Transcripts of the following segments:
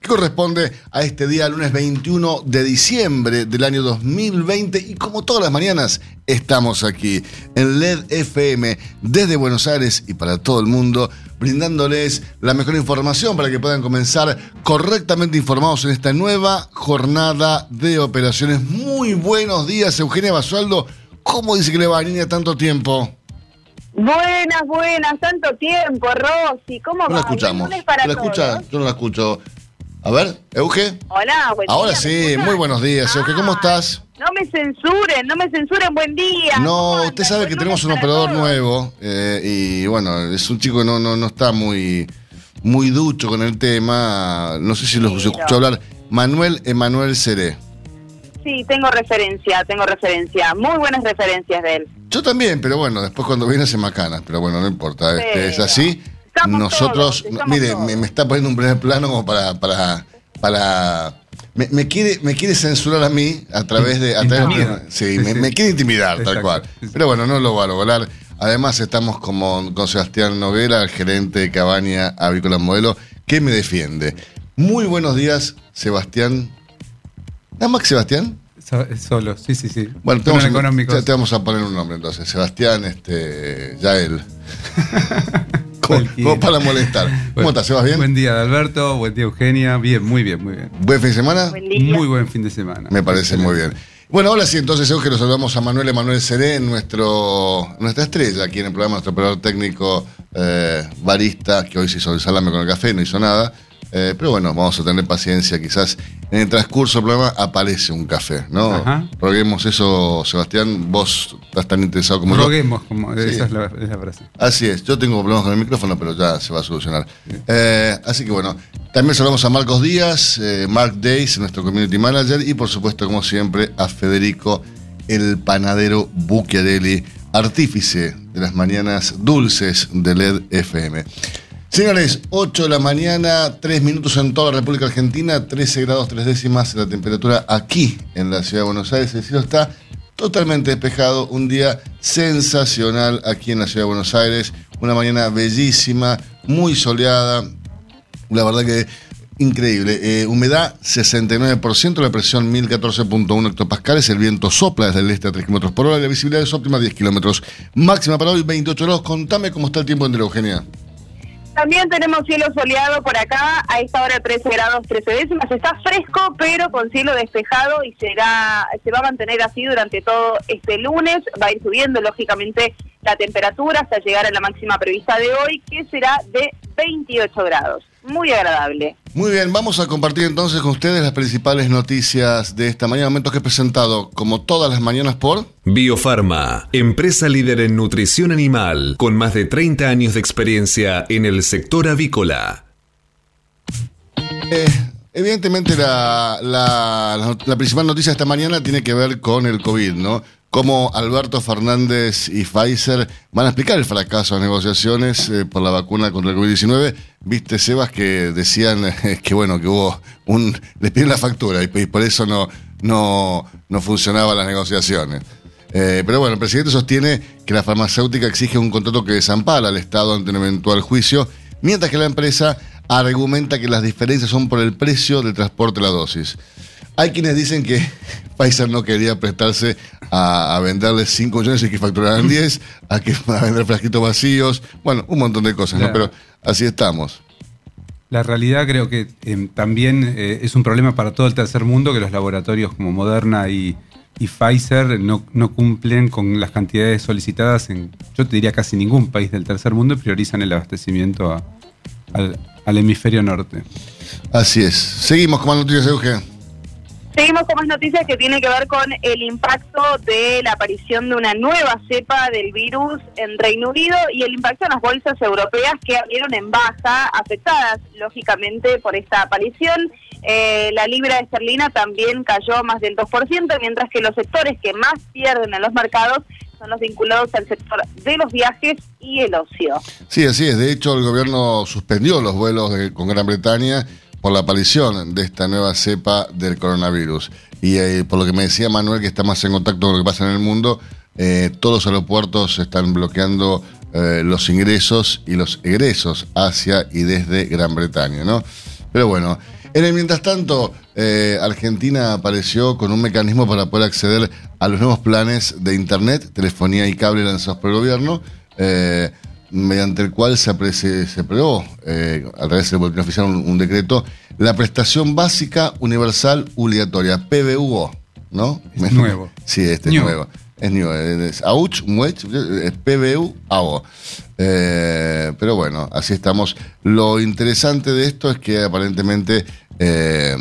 que corresponde a este día, lunes 21 de diciembre del año 2020. Y como todas las mañanas, estamos aquí en LED FM desde Buenos Aires y para todo el mundo brindándoles la mejor información para que puedan comenzar correctamente informados en esta nueva jornada de operaciones. Muy buenos días, Eugenia Basualdo. ¿Cómo dice que le va a niña tanto tiempo? Buenas, buenas, tanto tiempo, Rosy. ¿Cómo no va? la escuchamos. Para ¿La escucha? Yo no la escucho. A ver, Euge. Hola, buen Ahora día, ¿me sí, muy buenos días, Euge. ¿Cómo Ah, estás? No me censuren, no me censuren, buen día. ¿Cómo No, usted sabe que tenemos un operador todos. nuevo eh, y bueno, es un chico que no, no, no está muy, muy ducho con el tema. No sé si lo Sí, escuchó no. hablar. Manuel Emanuel Seré. Sí, tengo referencia, tengo referencia. Muy buenas referencias de él. Yo también, pero bueno, después cuando viene se macana, pero bueno, no importa, este, es así. Estamos Nosotros, todos, no, estamos mire, todos. me, me está poniendo un primer plano como para, para, para, me, me quiere, me quiere censurar a mí a través de, a través de- Intimida. sí, Sí, me, quiere intimidar, tal cual. Pero bueno, no lo va a lograr. Además estamos como con Sebastián Noguera, el gerente de Cabaña Avícola Modelo, que me defiende. Muy buenos días, Sebastián. ¿Nada más que Sebastián? So- Solo, sí, sí, sí. Bueno, te vamos, a, te vamos a poner un nombre entonces. Sebastián, este, Yael. como, para molestar. ¿Cómo estás? ¿Sebas bien? Buen día, Alberto. Buen día, Eugenia. Bien, muy bien, muy bien. ¿Buen fin de semana? Buen día. Muy buen fin de semana. Me parece muy bien. Bueno, ahora sí, entonces Eugenio, saludamos a Manuel Emanuel Seré, nuestro, nuestra estrella aquí en el programa, nuestro operador técnico eh, barista, que hoy se hizo el salame con el café, no hizo nada. Eh, pero bueno, vamos a tener paciencia, quizás en el transcurso del programa aparece un café, ¿no? Ajá. Roguemos eso, Sebastián, vos estás tan interesado como yo. Roguemos, como Sí. esa es la, es la frase. Así es, yo tengo problemas con el micrófono, pero ya se va a solucionar. Eh, así que bueno, también saludamos a Marcos Díaz, eh, Mark Days, nuestro community manager, y por supuesto, como siempre, a Federico, el panadero Bucchiarelli, artífice de las mañanas dulces de LED FM. Señores, 8 de la mañana, 3 minutos en toda la República Argentina, 13 grados 3 décimas la temperatura aquí en la ciudad de Buenos Aires. El cielo está totalmente despejado, un día sensacional aquí en la ciudad de Buenos Aires, una mañana bellísima, muy soleada, la verdad que increíble. Eh, humedad 69%, la presión 1014.1 hectopascales, el viento sopla desde el este a 3 km por hora la visibilidad es óptima 10 kilómetros. Máxima para hoy 28 grados. Contame cómo está el tiempo en Eugenia. También tenemos cielo soleado por acá, a esta hora 13 grados 13 décimas. Está fresco, pero con cielo despejado y será, se va a mantener así durante todo este lunes. Va a ir subiendo, lógicamente, la temperatura hasta llegar a la máxima prevista de hoy, que será de 28 grados. Muy agradable. Muy bien, vamos a compartir entonces con ustedes las principales noticias de esta mañana, momentos que he presentado como todas las mañanas por... Biofarma, empresa líder en nutrición animal, con más de 30 años de experiencia en el sector avícola. Eh, evidentemente la, la- principal noticia de esta mañana tiene que ver con el COVID, ¿no? Cómo Alberto Fernández y Pfizer van a explicar el fracaso de las negociaciones eh, por la vacuna contra el COVID-19. Viste, Sebas, que decían eh, que bueno, que hubo un... les pidieron la factura y, y por eso no, no, no funcionaban las negociaciones. Eh, pero bueno, el presidente sostiene que la farmacéutica exige un contrato que desampara al Estado ante un eventual juicio, mientras que la empresa argumenta que las diferencias son por el precio del transporte de la dosis. Hay quienes dicen que Pfizer no quería prestarse a, a venderle 5 millones y que facturaran 10, a, que, a vender frasquitos vacíos, bueno, un montón de cosas, ¿no? Pero así estamos. La realidad creo que eh, también eh, es un problema para todo el tercer mundo que los laboratorios como Moderna y y Pfizer no, no cumplen con las cantidades solicitadas en, yo te diría, casi ningún país del tercer mundo y priorizan el abastecimiento a- al, al hemisferio norte. Así es. Seguimos con más noticias, Euge. Seguimos con más noticias que tiene que ver con el impacto de la aparición de una nueva cepa del virus en Reino Unido y el impacto en las bolsas europeas que abrieron en baja, afectadas lógicamente por esta aparición. Eh, la libra esterlina también cayó más del 2%, mientras que los sectores que más pierden en los mercados son los vinculados al sector de los viajes y el ocio. Sí, así es. De hecho, el gobierno suspendió los vuelos de- con Gran Bretaña por la aparición de esta nueva cepa del coronavirus. Y eh, por lo que me decía Manuel, que está más en contacto con lo que pasa en el mundo, eh, todos los aeropuertos están bloqueando eh, los ingresos y los egresos hacia y desde Gran Bretaña, ¿no? Pero bueno, en el mientras tanto, eh, Argentina apareció con un mecanismo para poder acceder a los nuevos planes de Internet, telefonía y cable lanzados por el gobierno. eh, mediante el cual se, aprobó, eh, a través del boletín oficial, un, un decreto, la prestación básica universal obligatoria, PBUO, ¿no? Es nuevo. Sí, este New. es nuevo. Es nuevo. Es AUCH, MUECH, es PBU, AO. Pero bueno, así estamos. Lo interesante de esto es que aparentemente eh,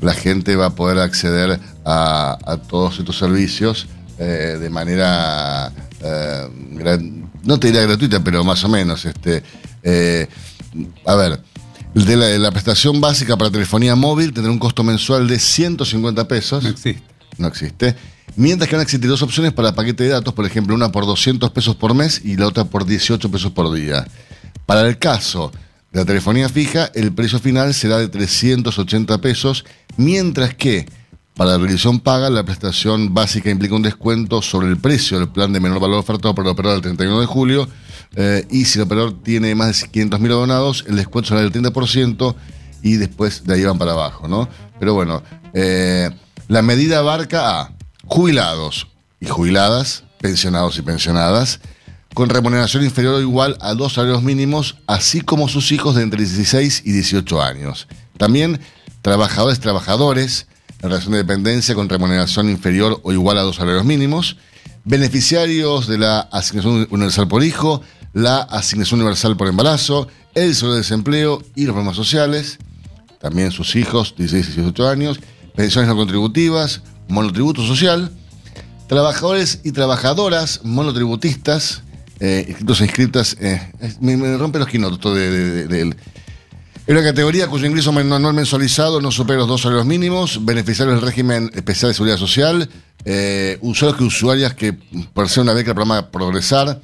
la gente va a poder acceder a, a todos estos servicios eh, de manera, eh, no te diría gratuita, pero más o menos. Este, a ver, de la, de la prestación básica para telefonía móvil tendrá un costo mensual de 150 pesos No existe. no existe. Mientras que van a existir dos opciones para paquete de datos, por ejemplo, una por 200 pesos por mes y la otra por 18 pesos por día. Para el caso la telefonía fija, el precio final será de 380 pesos, mientras que para la revisión paga, la prestación básica implica un descuento sobre el precio del plan de menor valor ofertado por el operador el 31 de julio, eh, y si el operador tiene más de 500.000 abonados, el descuento será del 30% y después de ahí van para abajo, ¿no? Pero bueno, eh, la medida abarca a jubilados y jubiladas, pensionados y pensionadas, con remuneración inferior o igual a dos salarios mínimos, así como sus hijos de entre 16 y 18 años. También trabajadores, trabajadores en relación de dependencia con remuneración inferior o igual a dos salarios mínimos, beneficiarios de la asignación universal por hijo, la asignación universal por embarazo, el seguro de desempleo y los programas sociales, también sus hijos, 16 y 18 años, pensiones no contributivas, monotributo social, trabajadores y trabajadoras monotributistas, eh, inscritos inscritas, eh, es- me, rompe los quinotos de, de- de- en una categoría cuyo ingreso men- anual mensualizado no supera los dos salarios mínimos, beneficiarios del régimen especial de seguridad social, eh, usuarios que usuarias que por ser una beca del programa Progresar,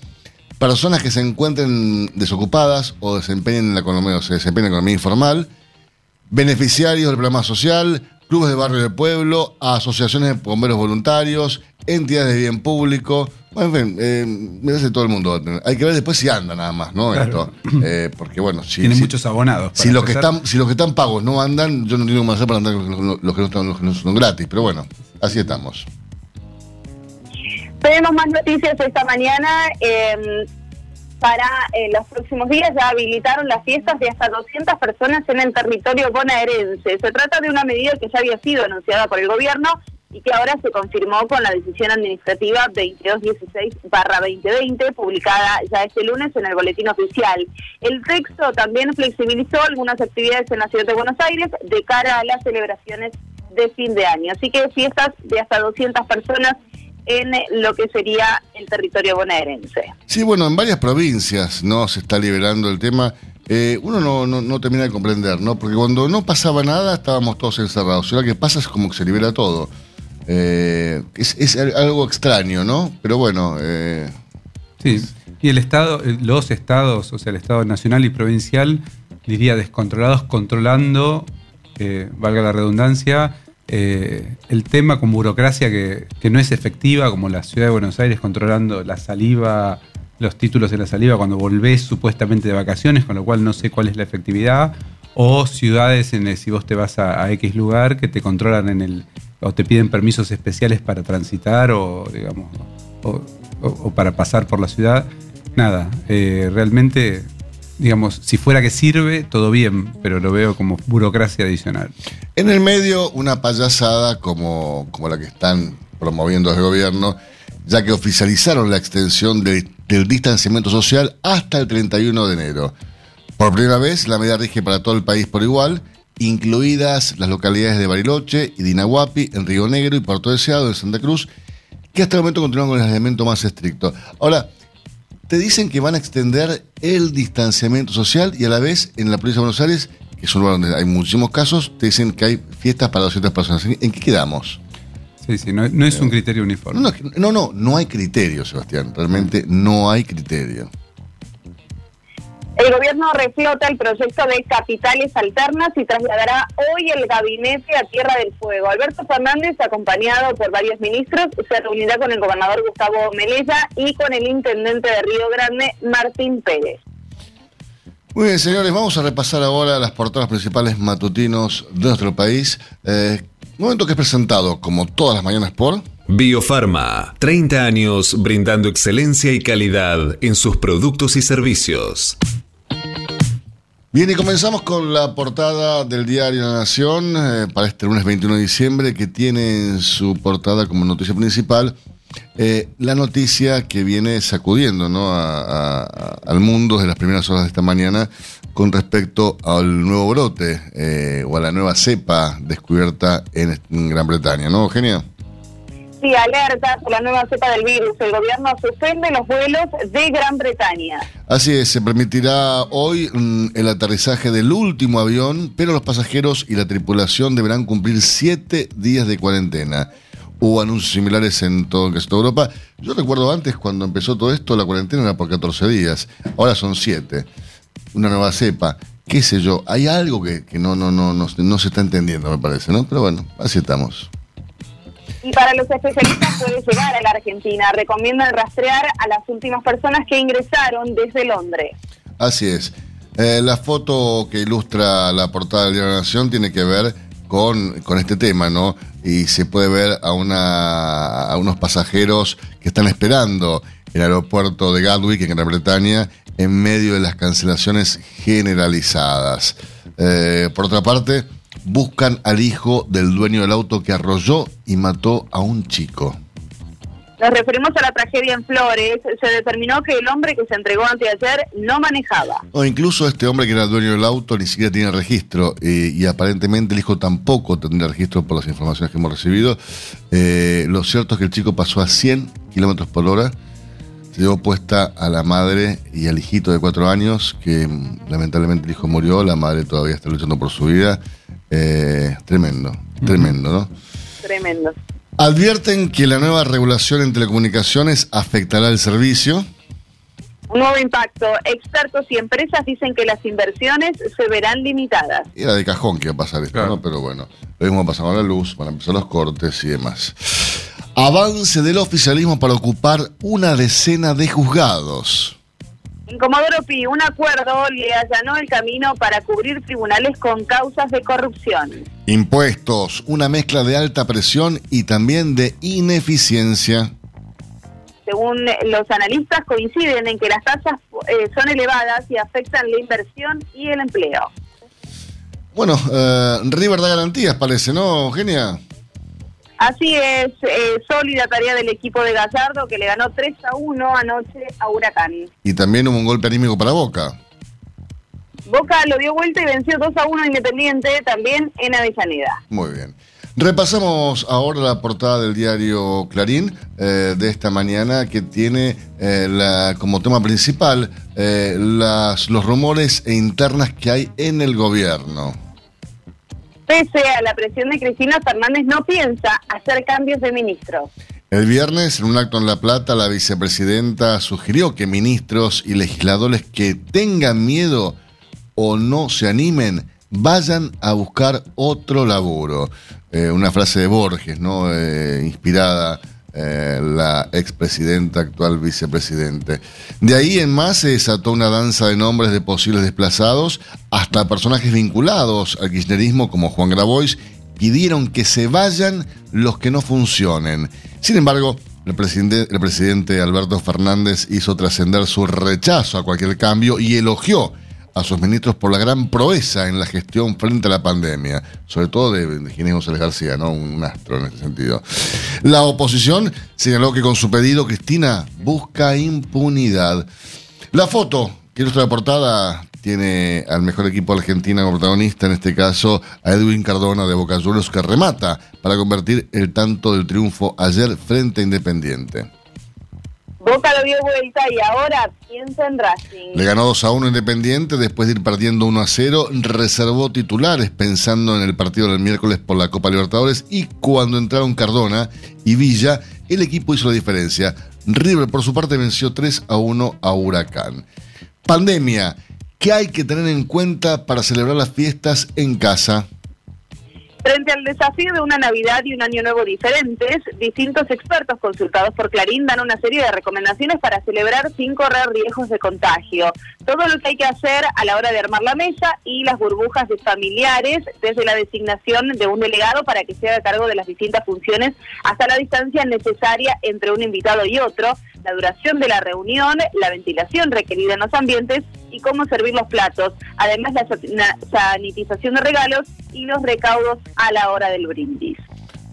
personas que se encuentren desocupadas o desempeñen en la economía, o se desempeñen en la economía informal, beneficiarios del programa social, clubes de barrio del pueblo, asociaciones de bomberos voluntarios, entidades de bien público. Bueno, en fin, eh, me parece que todo el mundo va a tener. Hay que ver después si anda nada más, ¿no? Claro. Esto, eh, porque bueno, si, Tiene si- muchos abonados. para si los que están, si los que están pagos no andan, yo no cómo hacer para andar los, los- los que no están, los que no son gratis. Pero bueno, así estamos. Tenemos más noticias esta mañana. eh, para eh, los próximos días ya habilitaron las fiestas de hasta 200 personas en el territorio bonaerense. Se trata de una medida que ya había sido anunciada por el gobierno y que ahora se confirmó con la decisión administrativa 2216-2020, publicada ya este lunes en el Boletín Oficial. El texto también flexibilizó algunas actividades en la ciudad de Buenos Aires de cara a las celebraciones de fin de año. Así que fiestas de hasta 200 personas en lo que sería el territorio bonaerense. Sí, bueno, en varias provincias no se está liberando el tema. Eh, uno no, no, no termina de comprender, ¿no? Porque cuando no pasaba nada estábamos todos encerrados. Ahora que pasa es como que se libera todo. Eh, es, es algo extraño, ¿no? Pero bueno, eh, Sí, y el Estado, eh, los estados, o sea, el Estado nacional y provincial, diría descontrolados, controlando, eh, valga la redundancia, el tema con burocracia que, que no es efectiva, como la ciudad de Buenos Aires controlando la saliva, los títulos de la saliva cuando volvés supuestamente de vacaciones, con lo cual no sé cuál es la efectividad, o ciudades en el, si vos te vas a, a X lugar que te controlan en el, o te piden permisos especiales para transitar o, digamos, o, para pasar por la ciudad. Nada, eh, realmente, digamos, si fuera que sirve, todo bien, pero lo veo como burocracia adicional. En el medio, una payasada como, como la que están promoviendo el gobierno, ya que oficializaron la extensión del distanciamiento social hasta el 31 de enero. Por primera vez, la medida rige para todo el país por igual, incluidas las localidades de Bariloche y Dinahuapi, en Río Negro y Puerto Deseado, en Santa Cruz, que hasta el momento continúan con el aislamiento más estricto. Ahora, te dicen que van a extender el distanciamiento social y a la vez en la provincia de Buenos Aires, que es un lugar donde hay muchísimos casos, te dicen que hay fiestas para 200 personas. ¿En qué quedamos? Sí, sí, no, es un criterio uniforme. No, no, no, no hay criterio, Sebastián. Realmente no hay criterio. El gobierno reflota el proyecto de capitales alternas y trasladará hoy el gabinete a Tierra del Fuego. Alberto Fernández, acompañado por varios ministros, se reunirá con el gobernador Gustavo Melella y con el intendente de Río Grande, Martín Pérez. Muy bien, señores, vamos a repasar ahora las portadas principales matutinos de nuestro país. Eh, momento que es presentado, como todas las mañanas, por... Biofarma, 30 años brindando excelencia y calidad en sus productos y servicios. Bien, y comenzamos con la portada del diario La Nación eh, para este lunes 21 de diciembre, que tiene en su portada como noticia principal eh, la noticia que viene sacudiendo al mundo desde las primeras horas de esta mañana con respecto al nuevo brote eh, o a la nueva cepa descubierta en, en Gran Bretaña, ¿no, Eugenia? Alerta por la nueva cepa del virus. El gobierno suspende los vuelos de Gran Bretaña. Así es, se permitirá hoy mm, el aterrizaje del último avión, pero los pasajeros y la tripulación deberán cumplir siete días de cuarentena. Hubo anuncios similares en todo el toda Europa. Yo recuerdo antes, cuando empezó todo esto, la cuarentena era por 14 días. Ahora son siete. Una nueva cepa. Qué sé yo, hay algo que, no, no, no, no se está entendiendo, me parece, ¿no? Pero bueno, así estamos. Y para los especialistas puede llegar a la Argentina. Recomiendan rastrear a las últimas personas que ingresaron desde Londres. Así es. Eh, la foto que ilustra la portada del Diario de la Nación tiene que ver con, con, este tema, ¿no? Y se puede ver a, una, a unos pasajeros que están esperando el aeropuerto de Gatwick, en Gran Bretaña, en medio de las cancelaciones generalizadas. Eh, por otra parte, buscan al hijo del dueño del auto que arrolló y mató a un chico. Nos referimos a la tragedia en Flores. Se determinó que el hombre que se entregó anteayer no manejaba. O incluso este hombre que era el dueño del auto ni siquiera tiene registro eh, y aparentemente el hijo tampoco tendría registro por las informaciones que hemos recibido. Eh, lo cierto es que el chico pasó a 100 kilómetros por hora. Se llevó puesta a la madre y al hijito de cuatro años, que mm, lamentablemente el hijo murió, la madre todavía está luchando por su vida. Eh, tremendo, tremendo, ¿no? Tremendo. Advierten que la nueva regulación en telecomunicaciones afectará el servicio. Un nuevo impacto. Expertos y empresas dicen que las inversiones se verán limitadas. Era de cajón que iba a pasar esto, ¿no? Pero bueno, lo mismo pasar con la luz, van a empezar los cortes y demás. Avance del oficialismo para ocupar una decena de juzgados. En Comodoro Pi, un acuerdo le allanó el camino para cubrir tribunales con causas de corrupción. Impuestos, una mezcla de alta presión y también de ineficiencia. Según los analistas, coinciden en que las tasas eh, son elevadas y afectan la inversión y el empleo. Bueno, eh, River da garantías, parece, ¿no, Eugenia? Así es, eh, sólida tarea del equipo de Gallardo que le ganó 3 a 1 anoche a Huracán. Y también hubo un golpe anímico para Boca. Boca lo dio vuelta y venció 2 a 1 Independiente también en Avellaneda. Muy bien. Repasamos ahora la portada del diario Clarín eh, de esta mañana que tiene eh, la, como tema principal eh, las, los rumores e internas que hay en el gobierno. Pese a la presión de Cristina Fernández, no piensa hacer cambios de ministro. El viernes, en un acto en La Plata, la vicepresidenta sugirió que ministros y legisladores que tengan miedo o no se animen vayan a buscar otro laburo. Eh, una frase de Borges, ¿no? Eh, inspirada eh, la expresidenta, actual vicepresidente. De ahí en más se desató una danza de nombres de posibles desplazados, hasta personajes vinculados al kirchnerismo como Juan Grabois pidieron que se vayan los que no funcionen. Sin embargo, el presidente, el presidente Alberto Fernández hizo trascender su rechazo a cualquier cambio y elogió a sus ministros por la gran proeza en la gestión frente a la pandemia, sobre todo de, Ginés González García, ¿no? Un astro en este sentido. La oposición señaló que con su pedido Cristina busca impunidad. La foto que ilustra la portada tiene al mejor equipo de Argentina como protagonista, en este caso a Edwin Cardona de Boca Juniors, que remata para convertir el tanto del triunfo ayer frente a Independiente. Boca lo dio vuelta y ahora piensa en Racing. Le ganó 2 a 1 Independiente, después de ir perdiendo 1 a 0, reservó titulares pensando en el partido del miércoles por la Copa Libertadores y cuando entraron Cardona y Villa, el equipo hizo la diferencia. River por su parte venció 3 a 1 a Huracán. Pandemia, ¿qué hay que tener en cuenta para celebrar las fiestas en casa? Frente al desafío de una Navidad y un Año Nuevo diferentes, distintos expertos consultados por Clarín dan una serie de recomendaciones para celebrar sin correr riesgos de contagio. Todo lo que hay que hacer a la hora de armar la mesa y las burbujas de familiares, desde la designación de un delegado para que se haga cargo de las distintas funciones hasta la distancia necesaria entre un invitado y otro, la duración de la reunión, la ventilación requerida en los ambientes y cómo servir los platos, además la sanitización de regalos y los recaudos a la hora del brindis.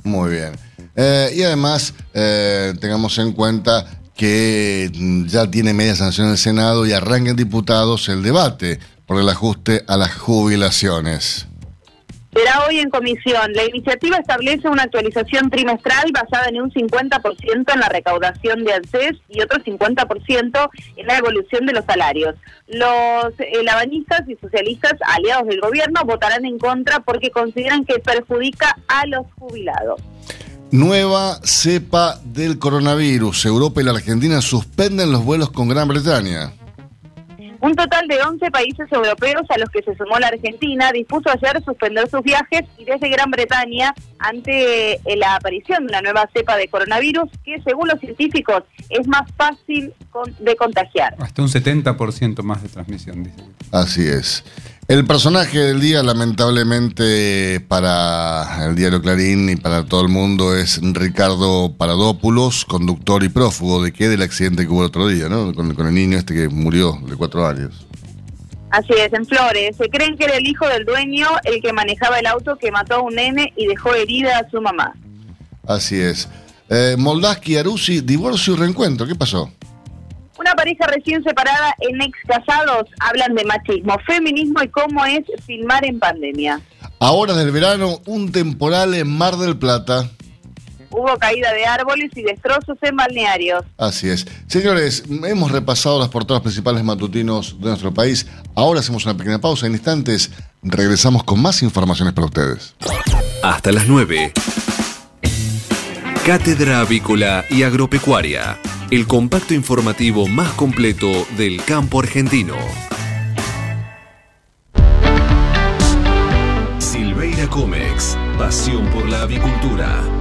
Muy bien. Eh, y además, eh, tengamos en cuenta que mm, ya tiene media sanción el Senado y arranca en diputados el debate por el ajuste a las jubilaciones. Será hoy en comisión. La iniciativa establece una actualización trimestral basada en un 50% en la recaudación de ANSES y otro 50% en la evolución de los salarios. Los labanistas y socialistas aliados del gobierno votarán en contra porque consideran que perjudica a los jubilados. Nueva cepa del coronavirus. Europa y la Argentina suspenden los vuelos con Gran Bretaña. Un total de 11 países europeos a los que se sumó la Argentina dispuso ayer suspender sus viajes y desde Gran Bretaña ante eh, la aparición de una nueva cepa de coronavirus que según los científicos es más fácil de contagiar. Hasta un 70% más de transmisión, dice. Así es. El personaje del día, lamentablemente para el diario Clarín y para todo el mundo, es Ricardo Paradópulos, conductor y prófugo de qué del accidente que hubo el otro día, ¿no? Con, con, el niño este que murió de cuatro años. Así es, en Flores. Se creen que era el hijo del dueño el que manejaba el auto que mató a un nene y dejó herida a su mamá. Así es. Eh, Moldaski, Arusi, divorcio y reencuentro. ¿Qué pasó? Una pareja recién separada en ex casados hablan de machismo, feminismo y cómo es filmar en pandemia. Ahora del verano, un temporal en Mar del Plata. Hubo caída de árboles y destrozos en balnearios. Así es. Señores, hemos repasado las portadas principales matutinos de nuestro país. Ahora hacemos una pequeña pausa. En instantes regresamos con más informaciones para ustedes. Hasta las 9. Cátedra Avícola y Agropecuaria el compacto informativo más completo del campo argentino. Silveira Comex, pasión por la avicultura.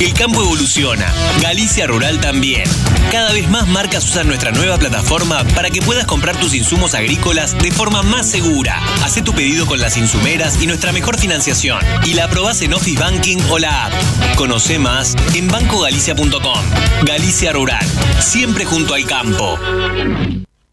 el campo evoluciona, Galicia Rural también. Cada vez más marcas usan nuestra nueva plataforma para que puedas comprar tus insumos agrícolas de forma más segura. Haz tu pedido con las insumeras y nuestra mejor financiación. Y la aprobás en Office Banking o la app. Conoce más en bancogalicia.com. Galicia Rural, siempre junto al campo.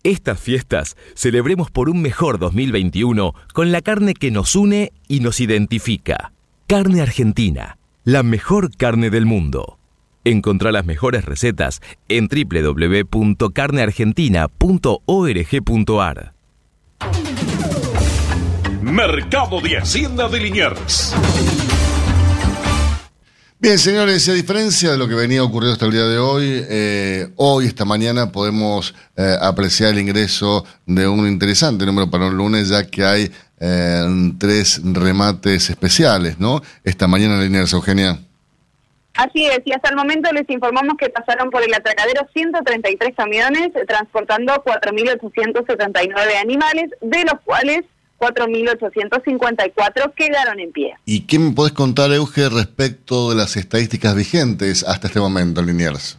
Estas fiestas celebremos por un mejor 2021 con la carne que nos une y nos identifica. Carne Argentina, la mejor carne del mundo. Encontrá las mejores recetas en www.carneargentina.org.ar. Mercado de Hacienda de Liniers. Bien, señores, a diferencia de lo que venía ocurriendo hasta el día de hoy, eh, hoy, esta mañana, podemos eh, apreciar el ingreso de un interesante número para un lunes, ya que hay eh, tres remates especiales, ¿no? Esta mañana en Eugenia. Así es, y hasta el momento les informamos que pasaron por el atracadero 133 camiones transportando 4.879 animales, de los cuales 4.854 quedaron en pie. ¿Y qué me podés contar, Euge, respecto de las estadísticas vigentes hasta este momento en Liniers?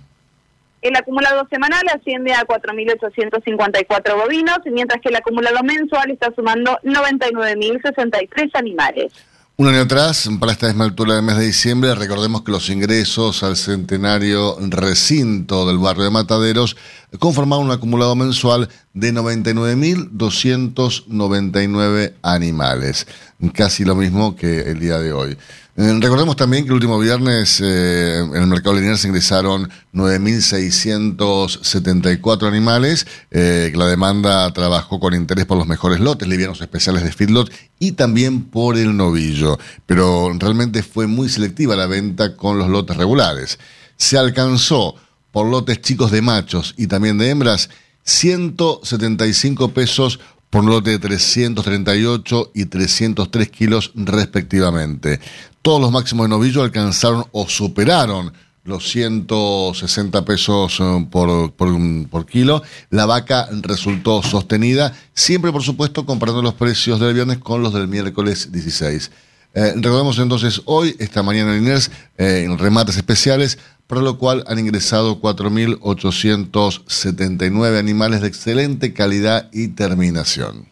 El acumulado semanal asciende a 4.854 bovinos, mientras que el acumulado mensual está sumando 99.063 animales. Un año atrás, para esta misma del mes de diciembre, recordemos que los ingresos al centenario recinto del barrio de Mataderos conformaban un acumulado mensual de 99.299 animales, casi lo mismo que el día de hoy. Eh, recordemos también que el último viernes eh, en el mercado lineal se ingresaron 9.674 animales, eh, la demanda trabajó con interés por los mejores lotes, livianos especiales de feedlot y también por el novillo, pero realmente fue muy selectiva la venta con los lotes regulares. Se alcanzó por lotes chicos de machos y también de hembras 175 pesos por un lote de 338 y 303 kilos respectivamente. Todos los máximos de novillo alcanzaron o superaron los 160 pesos eh, por, kilo. La vaca resultó sostenida, siempre por supuesto comparando los precios del viernes con los del miércoles 16. Eh, recordemos entonces hoy, esta mañana en Inés, eh, en remates especiales, para lo cual han ingresado 4.879 animales de excelente calidad y terminación.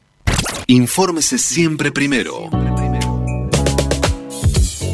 Infórmese siempre primero.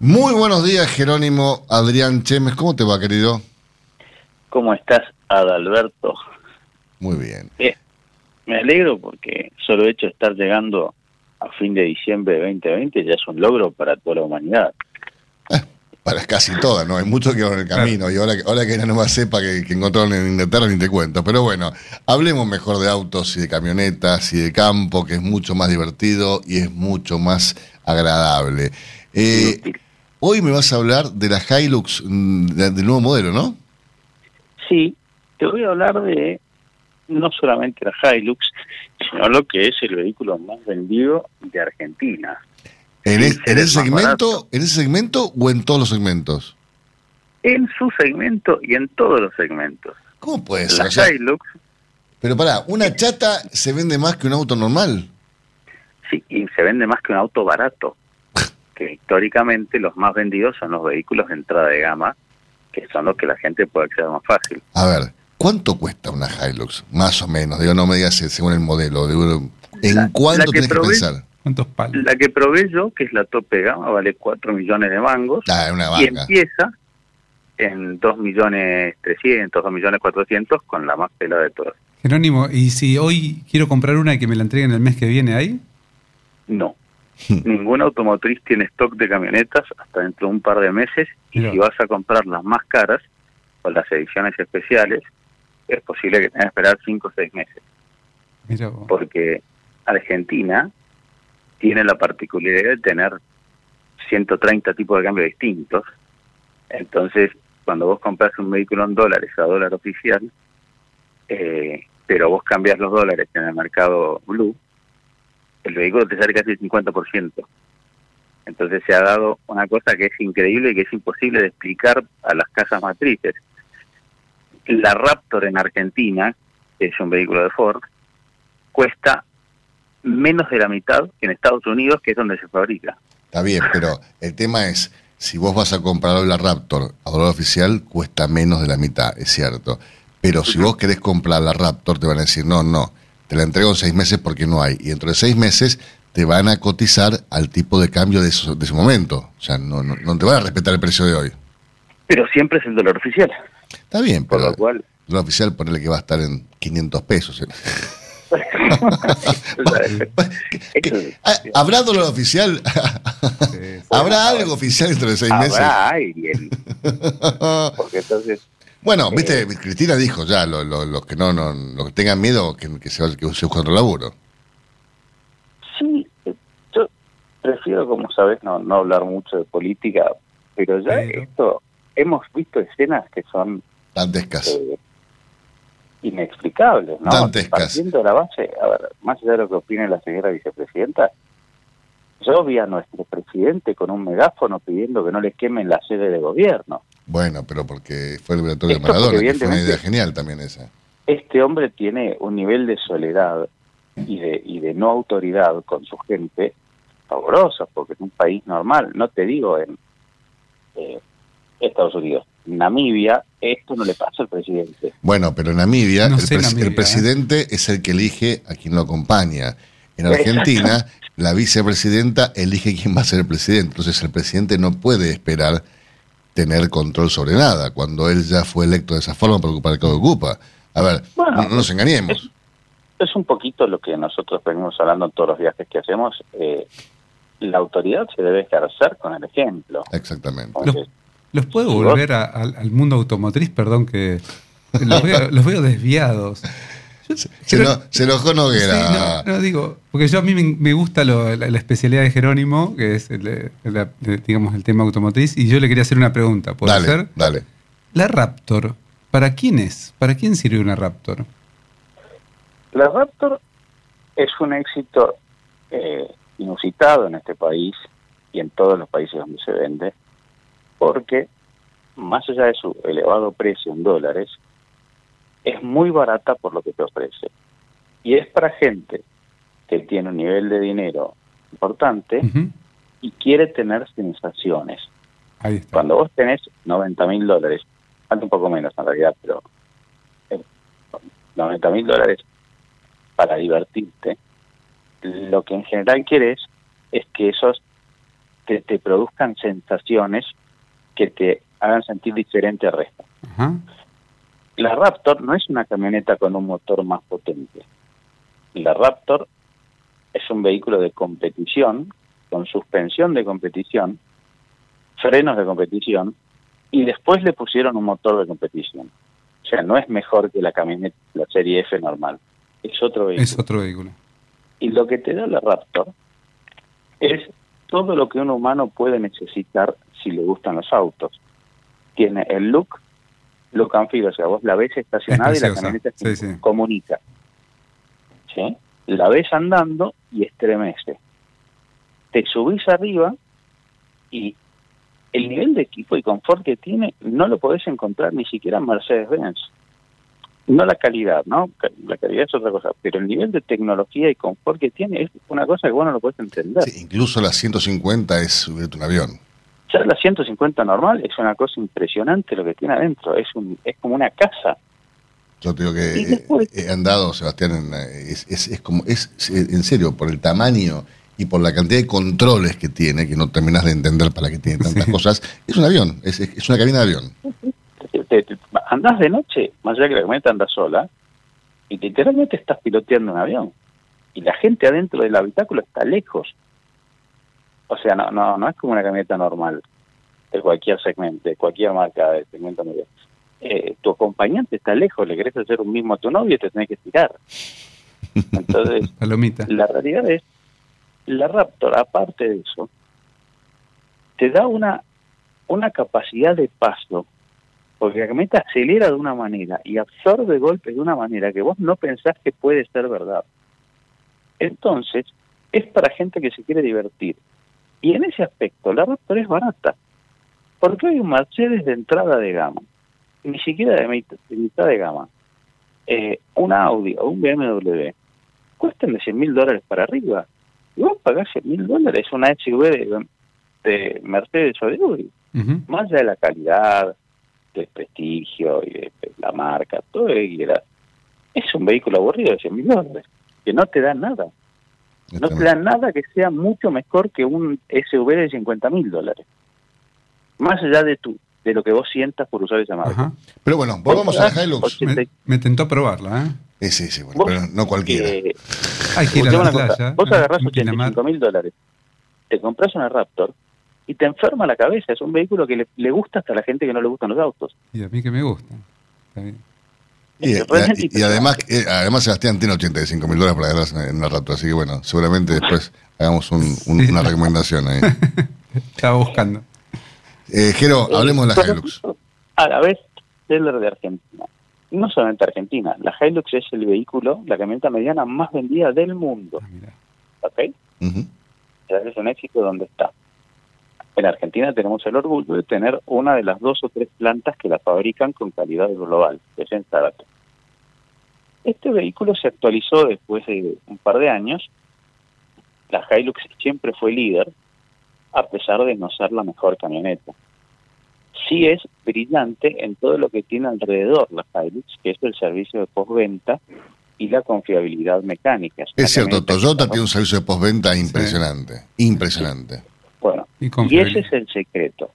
Muy buenos días, Jerónimo Adrián Chemes. ¿Cómo te va, querido? ¿Cómo estás, Adalberto? Muy bien. Me alegro porque solo hecho de estar llegando a fin de diciembre de 2020 ya es un logro para toda la humanidad. Eh, para casi toda, ¿no? Hay mucho que va en el camino. Y ahora, ahora que no más sepa que, que encontraron en Inglaterra ni te cuento. Pero bueno, hablemos mejor de autos y de camionetas y de campo, que es mucho más divertido y es mucho más agradable. Eh, Hoy me vas a hablar de la Hilux, mm, del nuevo modelo, ¿no? Sí, te voy a hablar de no solamente la Hilux, sino lo que es el vehículo más vendido de Argentina. ¿En, ese segmento, ¿En ese segmento o en todos los segmentos? En su segmento y en todos los segmentos. ¿Cómo puede ser? La Hilux. Pero pará, ¿una chata se vende más que un auto normal? Sí, y se vende más que un auto barato que históricamente los más vendidos son los vehículos de entrada de gama, que son los que la gente puede acceder más fácil. A ver, ¿cuánto cuesta una Hilux? Más o menos, digo, no me digas según el modelo. ¿En cuánto tienes que pensar? ¿Cuántos palos? La que probé yo, que es la tope gama, vale 4 millones de mangos. Ah, una y empieza en 2 millones 300, 2 millones 400 con la más pelada de todas. Jerónimo, ¿y si hoy quiero comprar una y que me la entreguen el mes que viene ahí? No. Ninguna automotriz tiene stock de camionetas hasta dentro de un par de meses y si vas a comprar las más caras o las ediciones especiales, es posible que tengas que esperar 5 o 6 meses. Porque Argentina tiene la particularidad de tener 130 tipos de cambio distintos. Entonces, cuando vos compras un vehículo en dólares a dólar oficial, eh, pero vos cambias los dólares en el mercado blue, el vehículo te sale casi el 50%. Entonces se ha dado una cosa que es increíble y que es imposible de explicar a las casas matrices. La Raptor en Argentina, que es un vehículo de Ford, cuesta menos de la mitad que en Estados Unidos, que es donde se fabrica. Está bien, pero el tema es, si vos vas a comprar la Raptor a valor oficial, cuesta menos de la mitad, es cierto. Pero si vos querés comprar la Raptor, te van a decir, no, no, te la entrego en seis meses porque no hay. Y dentro de seis meses te van a cotizar al tipo de cambio de, ese momento. O sea, no, no, no te van a respetar el precio de hoy. Pero siempre es el dólar oficial. Está bien, Por pero lo cual, el oficial ponerle que va a estar en 500 pesos. ¿eh? Ah, ¿Habrá dólar oficial? ¿Habrá algo oficial dentro de seis meses? habrá alguien. Porque entonces, Bueno, viste, Cristina dijo ya, lo- lo- los que no, no, los que tengan miedo, que, que se, que busquen otro laburo. sí, eh, yo prefiero, como sabes, no, no hablar mucho de política, pero ya Pero- esto, hemos visto escenas que son Dantescas. eh, inexplicables, ¿no? Dantescas. Partiendo de la base, a ver, más allá de lo que opine la señora vicepresidenta, yo vi a nuestro presidente con un megáfono pidiendo que no le quemen la sede de gobierno. Bueno, pero porque fue el velatorio de Maradona, que fue una idea genial también esa. Este hombre tiene un nivel de soledad y de, y de no autoridad con su gente fabuloso, porque en un país normal, no te digo en eh, Estados Unidos, Namibia, esto no le pasa al presidente. Bueno, pero en Namibia, No el, Namibia, el presidente es el que elige a quien lo acompaña. En Argentina, la vicepresidenta elige quién va a ser el presidente. Entonces, el presidente no puede esperar tener control sobre nada, cuando él ya fue electo de esa forma para ocupar el cargo que ocupa. A ver, Bueno, no, no nos engañemos. Es un poquito lo que nosotros venimos hablando en todos los viajes que hacemos. eh, la autoridad se debe ejercer con el ejemplo. Exactamente. Entonces, ¿Los puedo Si vos- volver a- al, al mundo automotriz? Perdón que los veo, los veo desviados. Se, eno- se enojó Sí, no, no, digo, porque yo a mí me, me gusta lo- la, la especialidad de Jerónimo, que es el, de- la- de, digamos el tema automotriz, y yo le quería hacer una pregunta, ¿puede dale, ser? dale. La Raptor, ¿para quién es? ¿Para quién sirve una Raptor? La Raptor es un éxito eh, inusitado en este país y en todos los países donde se vende, porque más allá de su elevado precio en dólares, es muy barata por lo que te ofrece. Y es para gente que tiene un nivel de dinero importante y quiere tener sensaciones. Ahí está. Cuando vos tenés 90 mil dólares, falta un poco menos en realidad, pero eh, 90 mil dólares para divertirte, lo que en general quieres es que esos te, te produzcan sensaciones que te hagan sentir diferente al resto. La Raptor no es una camioneta con un motor más potente. La Raptor es un vehículo de competición, con suspensión de competición, frenos de competición, y después le pusieron un motor de competición. O sea, no es mejor que la camioneta, la serie F normal. Es otro vehículo. Es otro vehículo. Y lo que te da la Raptor es todo lo que un humano puede necesitar si le gustan los autos. Tiene el look, look and feel, o sea, vos la ves estacionada Es y la camioneta se sí, sí. comunica. ¿Sí? La ves andando y estremece. Te subís arriba y el nivel de equipo y confort que tiene no lo podés encontrar ni siquiera en Mercedes-Benz. No la calidad, ¿no? La calidad es otra cosa, pero el nivel de tecnología y confort que tiene es una cosa que vos no lo podés entender. Sí, incluso la 150 es subirte un avión. Ya la 150 normal es una cosa impresionante lo que tiene adentro, es un es como una casa. Yo te digo que eh, después- he andado, Sebastián, en, eh, es, es, es como, es, en serio, por el tamaño y por la cantidad de controles que tiene, que no terminas de entender para qué tiene tantas Sí. cosas, es un avión, es, es- es una cabina de avión. Te- te- te- andás de noche, más allá que la camioneta anda sola, y literalmente estás piloteando un avión. Y la gente adentro del habitáculo está lejos. O sea, no, no, no es como una camioneta normal de cualquier segmento, de cualquier marca de segmento medio. Eh, tu acompañante está lejos, le querés hacer un mismo a tu novio y te tenés que tirar. Entonces, la realidad es, la Raptor, aparte de eso, te da una, una capacidad de paso, porque la camioneta acelera de una manera y absorbe golpes de una manera que vos no pensás que puede ser verdad. Entonces, es para gente que se quiere divertir. Y en ese aspecto, la Raptor es barata, porque hay un Mercedes de entrada de gama, ni siquiera de, mit- de mitad de gama, eh, un Audi o un BMW, cuestan de 100 mil dólares para arriba. Y vos pagás 100 mil dólares una SUV de de Mercedes o de Audi. Más allá de la calidad, del prestigio y de, de la marca, todo es un vehículo aburrido de 100 mil dólares, que no te da nada. No te da nada que sea mucho mejor que un SUV de 50 mil dólares. Más allá de tu de lo que vos sientas por usar esa marca. Ajá. Pero bueno, volvamos a la Hilux. Me, me tentó probarla, ¿eh? Eh, sí, sí, bueno, pero no cualquiera. Eh, Hay que ir a la playa. Vos ah, agarrás en Pinamar. 85 mil dólares, te compras una Raptor y te enferma la cabeza. Es un vehículo que le, le gusta hasta a la gente que no le gustan los autos. Y a mí que me gusta. Está Y, y- y además, eh, además Sebastián tiene 85 mil dólares para agarrar en la rato, así que bueno, seguramente después hagamos un- una recomendación ahí. Estaba buscando. Eh, Jero, hablemos de la Hilux. A la vez, seller de Argentina. Y no solamente Argentina, la Hilux es el vehículo, la camioneta mediana más vendida del mundo. Ah. ¿Ok? Es un éxito donde está. En Argentina tenemos el orgullo de tener una de las dos o tres plantas que la fabrican con calidad global, que es en Zárate. Este vehículo se actualizó después de un par de años. La Hilux siempre fue líder, a pesar de no ser la mejor camioneta. Sí es brillante en todo lo que tiene alrededor la Hilux, que es el servicio de postventa y la confiabilidad mecánica. Es cierto, Toyota tiene un servicio de postventa impresionante. Impresionante. Bueno, Y ese es el secreto.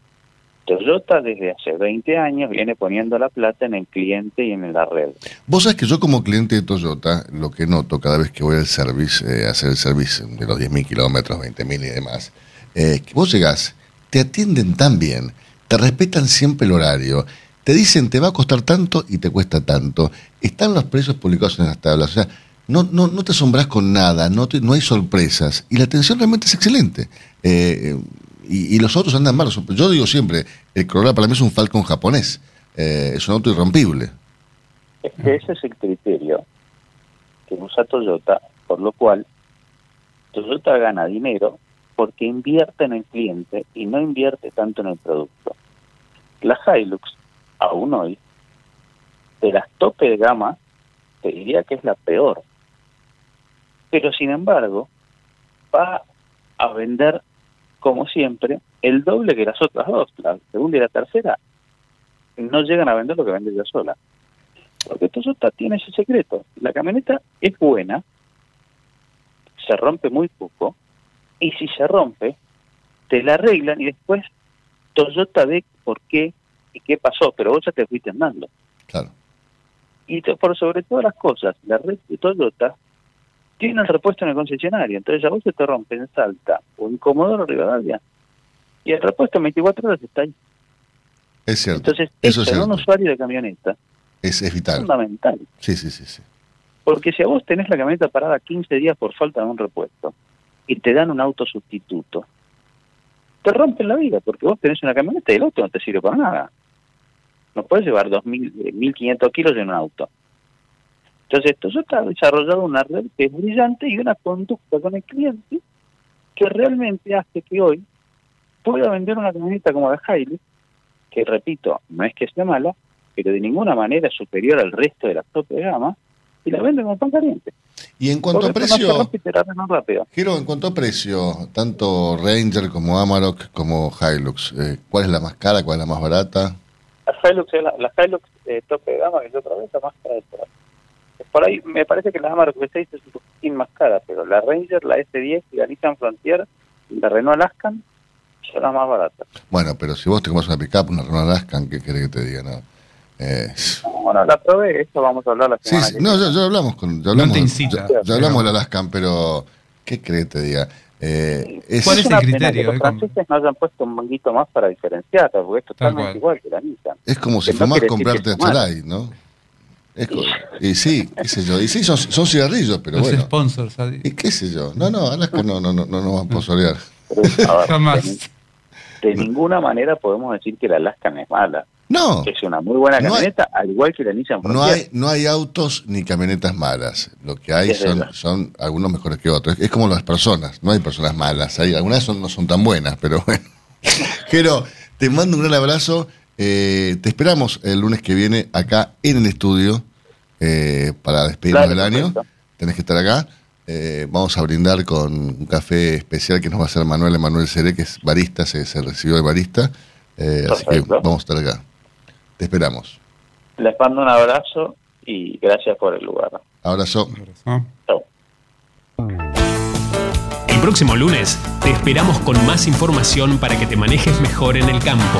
Toyota desde hace 20 años viene poniendo la plata en el cliente y en la red. Vos sabés que yo como cliente de Toyota, lo que noto cada vez que voy al service, eh, a hacer el service de los 10.000 kilómetros, 20.000 y demás, eh, que vos llegás, te atienden tan bien, te respetan siempre el horario, te dicen te va a costar tanto y te cuesta tanto, están los precios publicados en las tablas, o sea, no, no, no te asombras con nada, no, te- no hay sorpresas y la atención realmente es excelente. Eh, y, y los autos andan mal. Yo digo siempre, el Corolla para mí es un Falcon japonés, eh, es un auto irrompible. Es que ese es el criterio que usa Toyota, por lo cual Toyota gana dinero porque invierte en el cliente y no invierte tanto en el producto. La Hilux, aún hoy, de las tope de gama, te diría que es la peor. Pero sin embargo, va a vender, como siempre, el doble que las otras dos. La segunda y la tercera no llegan a vender lo que vende ella sola. Porque Toyota tiene ese secreto. La camioneta es buena, se rompe muy poco, y si se rompe, te la arreglan y después Toyota ve por qué y qué pasó, pero vos ya te fuiste andando. Claro. Y por sobre todas las cosas, la red de Toyota tiene el repuesto en el concesionario. Entonces a vos se te rompe en Salta o en Comodoro Rivadavia y el repuesto en 24 horas está ahí. Es cierto. Entonces, Eso es un usuario de camioneta Es, es es vital. fundamental. Sí, sí, sí, sí. Porque si a vos tenés la camioneta parada 15 días por falta de un repuesto y te dan un auto sustituto, te rompen la vida porque vos tenés una camioneta y el auto no te sirve para nada. No puedes llevar 2.000, eh, 1.500 kilos en un auto. Entonces, Toyota ha desarrollado una red que es brillante y una conducta con el cliente que realmente hace que hoy pueda vender una camioneta como la Hilux, que repito, no es que sea mala, pero de ninguna manera es superior al resto de la de gama, y la venden como pan caliente. Y en cuanto a Porque esto precio. Giro, en cuanto a precio, tanto Ranger como Amarok como Hilux, eh, ¿cuál es la más cara, cuál es la más barata? La Hilux, es la, la Hilux eh, tope de gama que yo otra vez la más cara de todas. Por ahí me parece que la Amarok V6 es un poquitín más cara, pero la Ranger, la S10 y la Nissan Frontier y la Renault Alaskan son las más baratas. Bueno, pero si vos te compras una pickup, una Renault Alaskan, ¿qué querés que te diga? No, Eh, Bueno, la probé, esto vamos a hablar la sí, semana sí, que no, ya, ya hablamos con, ya hablamos, te incita. ya, ya hablamos del Alaskan, pero ¿qué crees que te diga? Eh, es, ¿Cuál es el criterio, que los eh, franceses no hayan puesto un manguito más para diferenciarla, porque es totalmente igual que la Nissan. es como si que no comprarte a fumar. Chalay, ¿no? Es y sí, qué sé yo. Y sí, son, son cigarrillos, pero Los bueno. sponsors. Adi. Y qué sé yo. No, no, Alaska no, no, no, no nos va a sponsorear. Pero, Jamás. de, de ninguna manera podemos decir que la Alaskan es mala. No, Es una muy buena No hay- camioneta, al igual que la Nissan no hay, no hay autos ni camionetas malas. Lo que hay Es son, son algunos mejores que otros. Es como las personas. No hay personas malas. Hay, algunas son, no son tan buenas, pero bueno. Jero, te mando un gran abrazo. Eh, te esperamos el lunes que viene acá en el estudio eh, para despedirnos Claro, del año. perfecto. Tenés que estar acá. eh, vamos a brindar con un café especial que nos va a hacer Manuel Emanuel Seré, que es barista, se, se recibió de barista. Eh, así que vamos a estar acá. Te esperamos. Les mando un abrazo y gracias por el lugar. Abrazo. Chau. El próximo lunes te esperamos con más información para que te manejes mejor en el campo.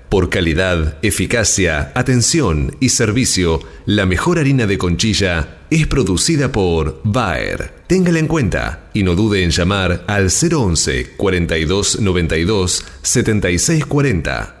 Por calidad, eficacia, atención y servicio, la mejor harina de conchilla es producida por Bayer. Téngala en cuenta y no dude en llamar al 011 42 92 76 40.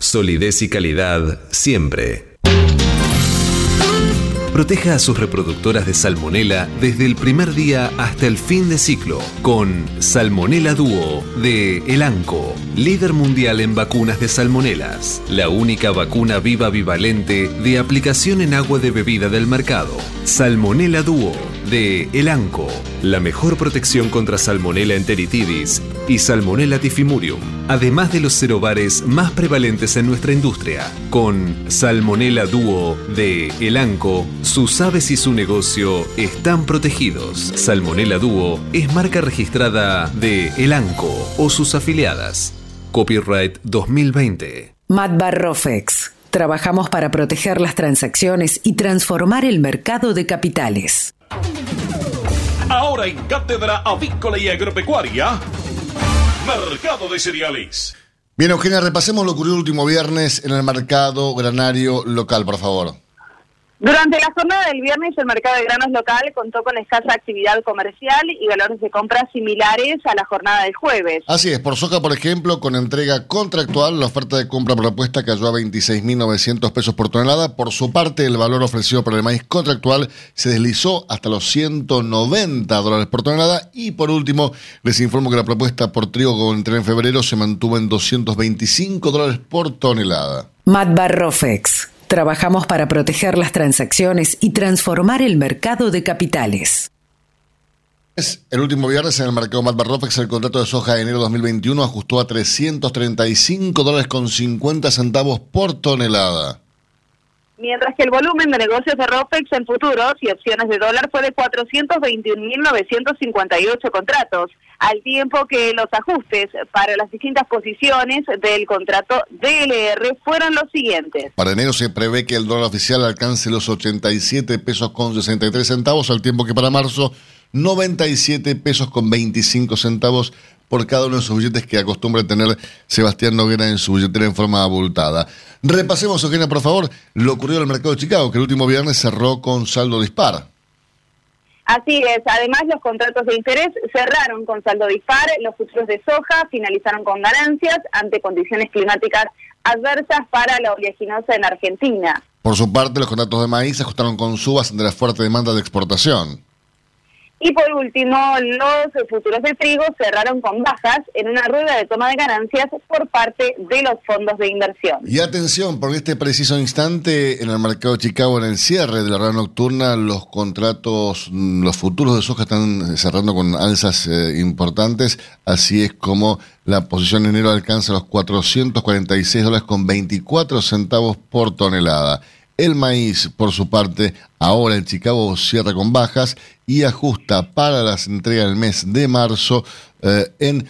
Solidez y calidad siempre. Proteja a sus reproductoras de salmonela desde el primer día hasta el fin de ciclo con Salmonella Duo de Elanco, líder mundial en vacunas de salmonelas, la única vacuna viva bivalente de aplicación en agua de bebida del mercado. Salmonella Duo de Elanco, la mejor protección contra Salmonella enteritidis y Salmonella tifimurium, además de los cerobares más prevalentes en nuestra industria. Con Salmonella Duo de Elanco, sus aves y su negocio están protegidos. Salmonella Duo es marca registrada de Elanco o sus afiliadas. Copyright 2020. Matbar Rofex. Trabajamos para proteger las transacciones y transformar el mercado de capitales. Ahora en Cátedra Avícola y Agropecuaria, Mercado de Cereales. Bien, Eugenia, repasemos lo ocurrido el último viernes en el mercado granario local, por favor. Durante la jornada del viernes, el mercado de granos local contó con escasa actividad comercial y valores de compra similares a la jornada del jueves. Así es, por soja, por ejemplo, con entrega contractual, la oferta de compra propuesta cayó a 26.900 pesos por tonelada. Por su parte, el valor ofrecido por el maíz contractual se deslizó hasta los 190 dólares por tonelada. Y por último, les informo que la propuesta por trigo con entrega en febrero se mantuvo en 225 dólares por tonelada. Matbar Rofex. Trabajamos para proteger las transacciones y transformar el mercado de capitales. El último viernes en el mercado Matbar Rofex el contrato de soja de enero 2021 ajustó a 335 dólares con 50 centavos por tonelada. Mientras que el volumen de negocios de ROPEX en futuros y opciones de dólar fue de 421.958 contratos, al tiempo que los ajustes para las distintas posiciones del contrato DLR fueron los siguientes. Para enero se prevé que el dólar oficial alcance los 87 pesos con 63 centavos, al tiempo que para marzo 97 pesos con 25 centavos por cada uno de sus billetes que acostumbra tener Sebastián Noguera en su billetera en forma abultada. Repasemos, Eugenia, por favor, lo ocurrido en el mercado de Chicago, que el último viernes cerró con saldo dispar. Así es, además los contratos de interés cerraron con saldo dispar, los futuros de soja finalizaron con ganancias ante condiciones climáticas adversas para la oleaginosa en Argentina. Por su parte, los contratos de maíz se ajustaron con subas ante la fuerte demanda de exportación. Y por último, los futuros de trigo cerraron con bajas en una rueda de toma de ganancias por parte de los fondos de inversión. Y atención, porque este preciso instante en el mercado de Chicago, en el cierre de la rueda nocturna, los contratos, los futuros de soja están cerrando con alzas eh, importantes, así es como la posición en enero alcanza los 446 dólares con 24 centavos por tonelada. El maíz, por su parte, ahora en Chicago cierra con bajas y ajusta para las entregas del mes de marzo eh, en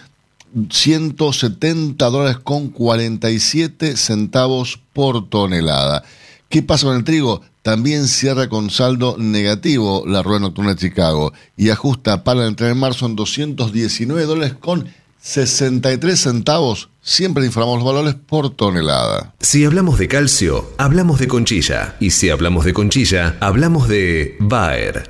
170 dólares con 47 centavos por tonelada. ¿Qué pasa con el trigo? También cierra con saldo negativo la rueda nocturna de Chicago y ajusta para la entrega de marzo en 219 dólares con 63 centavos. Siempre informamos los valores por tonelada. Si hablamos de calcio, hablamos de conchilla. Y si hablamos de conchilla, hablamos de Bayer.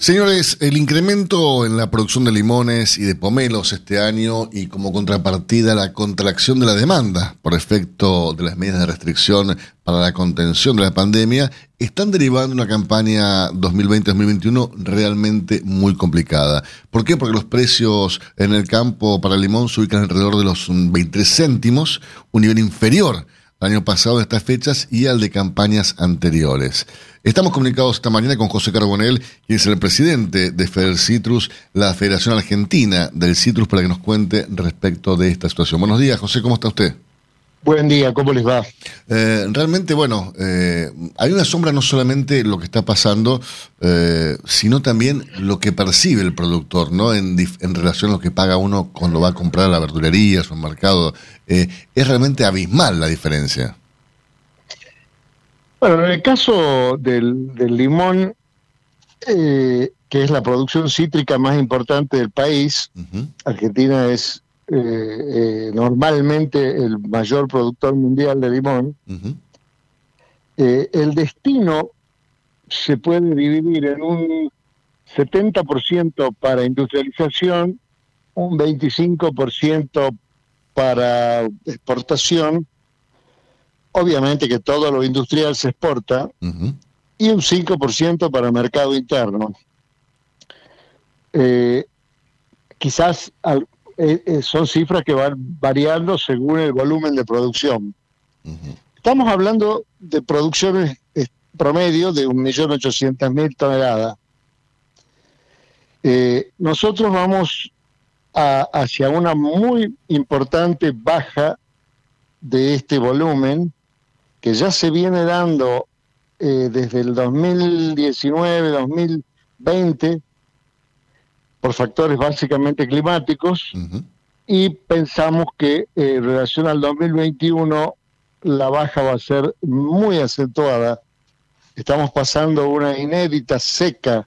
Señores, el incremento en la producción de limones y de pomelos este año y como contrapartida la contracción de la demanda por efecto de las medidas de restricción para la contención de la pandemia están derivando una campaña 2020-2021 realmente muy complicada. ¿Por qué? Porque los precios en el campo para el limón se ubican alrededor de los 23 céntimos, un nivel inferior año pasado de estas fechas y al de campañas anteriores. Estamos comunicados esta mañana con José Carbonel, quien es el presidente de Feder Citrus, la Federación Argentina del Citrus, para que nos cuente respecto de esta situación. Buenos días, José, ¿cómo está usted? Buen día, ¿cómo les va? Eh, realmente, bueno, eh, hay una sombra no solamente lo que está pasando, eh, sino también lo que percibe el productor, ¿no? En, en, relación a lo que paga uno cuando va a comprar a la verdulería, un mercado. es realmente abismal la diferencia. Bueno, en el caso del, del limón, que es la producción cítrica más importante del país, Argentina es eh, eh, normalmente el mayor productor mundial de limón, eh, el destino se puede dividir en un 70% para industrialización, un 25% para exportación, obviamente que todo lo industrial se exporta, y un 5% para mercado interno. quizás al, eh, eh, son cifras que van variando según el volumen de producción. Estamos hablando de producciones eh, promedio de 1.800.000 toneladas. nosotros vamos hacia una muy importante baja de este volumen que ya se viene dando desde el 2019, 2020, por factores básicamente climáticos y pensamos que eh, en relación al 2021 la baja va a ser muy acentuada. Estamos pasando una inédita seca,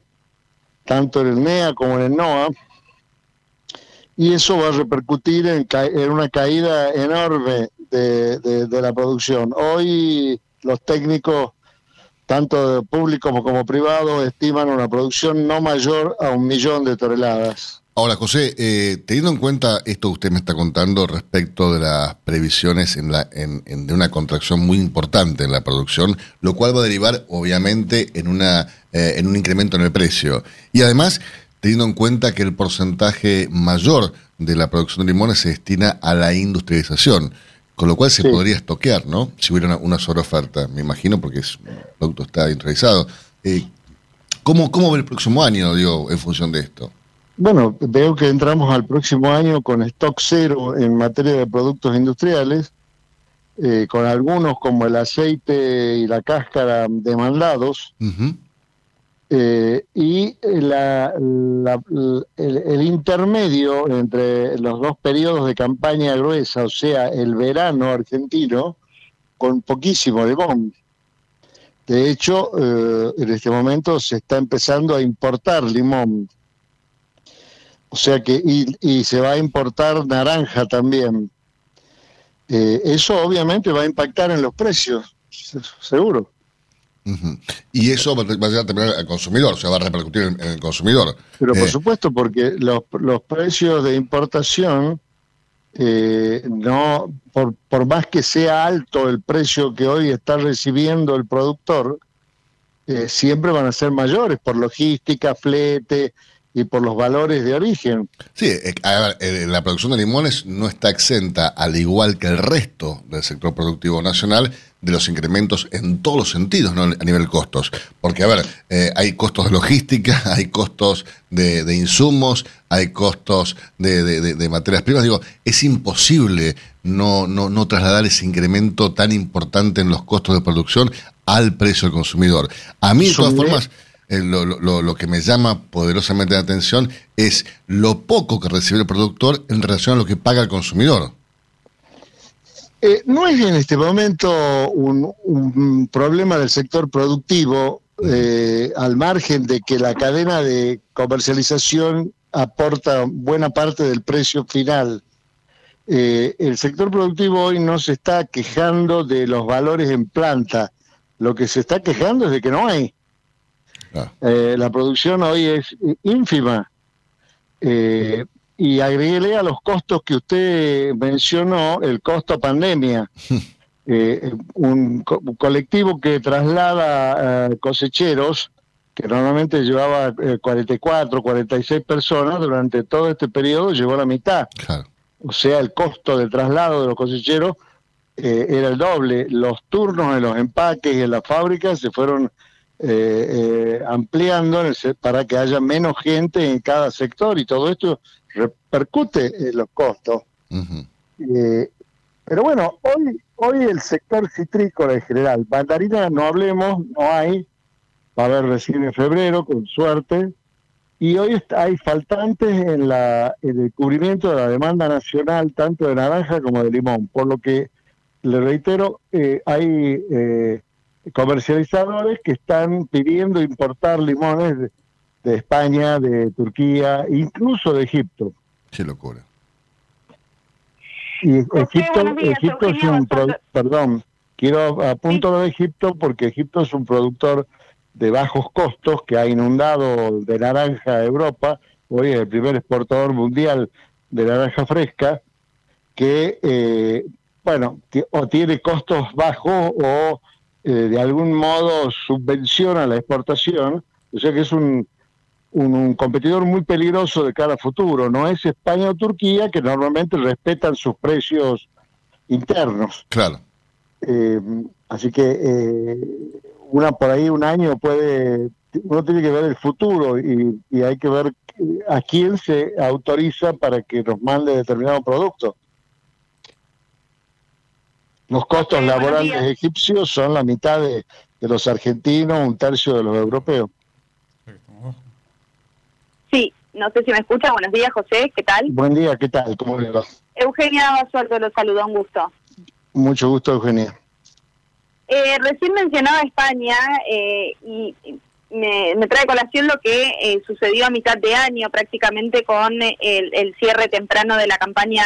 tanto en el NEA como en el NOA, y eso va a repercutir en, en una caída enorme de, de la producción. Hoy los técnicos tanto público como privado, estiman una producción no mayor a un millón de toneladas. Ahora, José, eh, teniendo en cuenta esto que usted me está contando respecto de las previsiones en la, en, de una contracción muy importante en la producción, lo cual va a derivar, obviamente, en, una, eh, en un incremento en el precio. Y además, teniendo en cuenta que el porcentaje mayor de la producción de limones se destina a la industrialización con lo cual se podría estoquear, ¿no? Si hubiera una, una sobreoferta, me imagino, porque es, el producto está industrializado. Eh, ¿cómo, ¿Cómo ve el próximo año, digo, en función de esto? Bueno, veo que entramos al próximo año con stock cero en materia de productos industriales, eh, con algunos como el aceite y la cáscara demandados, eh, y la, el, intermedio entre los dos periodos de campaña gruesa, o sea, el verano argentino, con poquísimo limón. De hecho, eh, en este momento se está empezando a importar limón. O sea que, y, se va a importar naranja también. Eh, eso obviamente va a impactar en los precios, seguro. Y eso va a llegar también al consumidor, o sea, va a repercutir en, el consumidor. Pero por eh, supuesto, porque los, los precios de importación, eh, no por, por más que sea alto el precio que hoy está recibiendo el productor, eh, siempre van a ser mayores por logística, flete, y por los valores de origen. Sí, eh, la producción de limones no está exenta, al igual que el resto del sector productivo nacional, de los incrementos en todos los sentidos, ¿no? a nivel costos. Porque, a ver, eh, hay costos de logística, hay costos de, insumos, hay costos de, materias primas. Digo, es imposible no, no, no trasladar ese incremento tan importante en los costos de producción al precio del consumidor. A mí, de todas formas eh, lo, lo, lo, que me llama poderosamente la atención es lo poco que recibe el productor en relación a lo que paga el consumidor. Eh, no es en este momento un, problema del sector productivo, eh, al margen de que la cadena de comercialización aporta buena parte del precio final. el sector productivo hoy no se está quejando de los valores en planta, lo que se está quejando es de que no hay. Eh, la producción hoy es ínfima. Eh, y agreguele a los costos que usted mencionó, el costo pandemia. Eh, un, colectivo que traslada cosecheros, que normalmente llevaba 44, 46 personas, durante todo este periodo llevó la mitad. O sea, el costo de traslado de los cosecheros era el doble. Los turnos en los empaques y en las fábricas se fueron eh, eh, ampliando para que haya menos gente en cada sector y todo esto repercute en los costos. Eh, pero bueno, hoy, hoy el sector citrícola en general, mandarina no hablemos, no hay, va a haber recién en febrero, con suerte, y hoy hay faltantes en, la, en el cubrimiento de la demanda nacional, tanto de naranja como de limón, por lo que, le reitero, hay comercializadores que están pidiendo importar limones de, España, de Turquía, incluso de Egipto. Qué locura. Y Egipto, Egipto es un perdón, quiero apunto de Egipto porque Egipto es un productor de bajos costos que ha inundado de naranja a Europa, hoy es el primer exportador mundial de naranja fresca, que, eh, bueno, o tiene costos bajos o eh, de algún modo subvenciona la exportación, o sea que es un, un, competidor muy peligroso de cara a futuro. No es España o Turquía que normalmente respetan sus precios internos. Claro. Eh, así que eh, una por ahí un año puede, uno tiene que ver el futuro y, y hay que ver a quién se autoriza para que nos mande determinado producto. Los costos laborales egipcios son la mitad de, los argentinos, un tercio de los europeos. Sí, no sé si me escucha. Buenos días, José. ¿Qué tal? Buen día, ¿qué tal? ¿Cómo le va? Eugenia Basualdo lo saluda, un gusto. Mucho gusto, Eugenia. Eh, recién mencionaba España eh, y me, trae colación lo que eh, sucedió a mitad de año prácticamente con el, el, cierre temprano de la campaña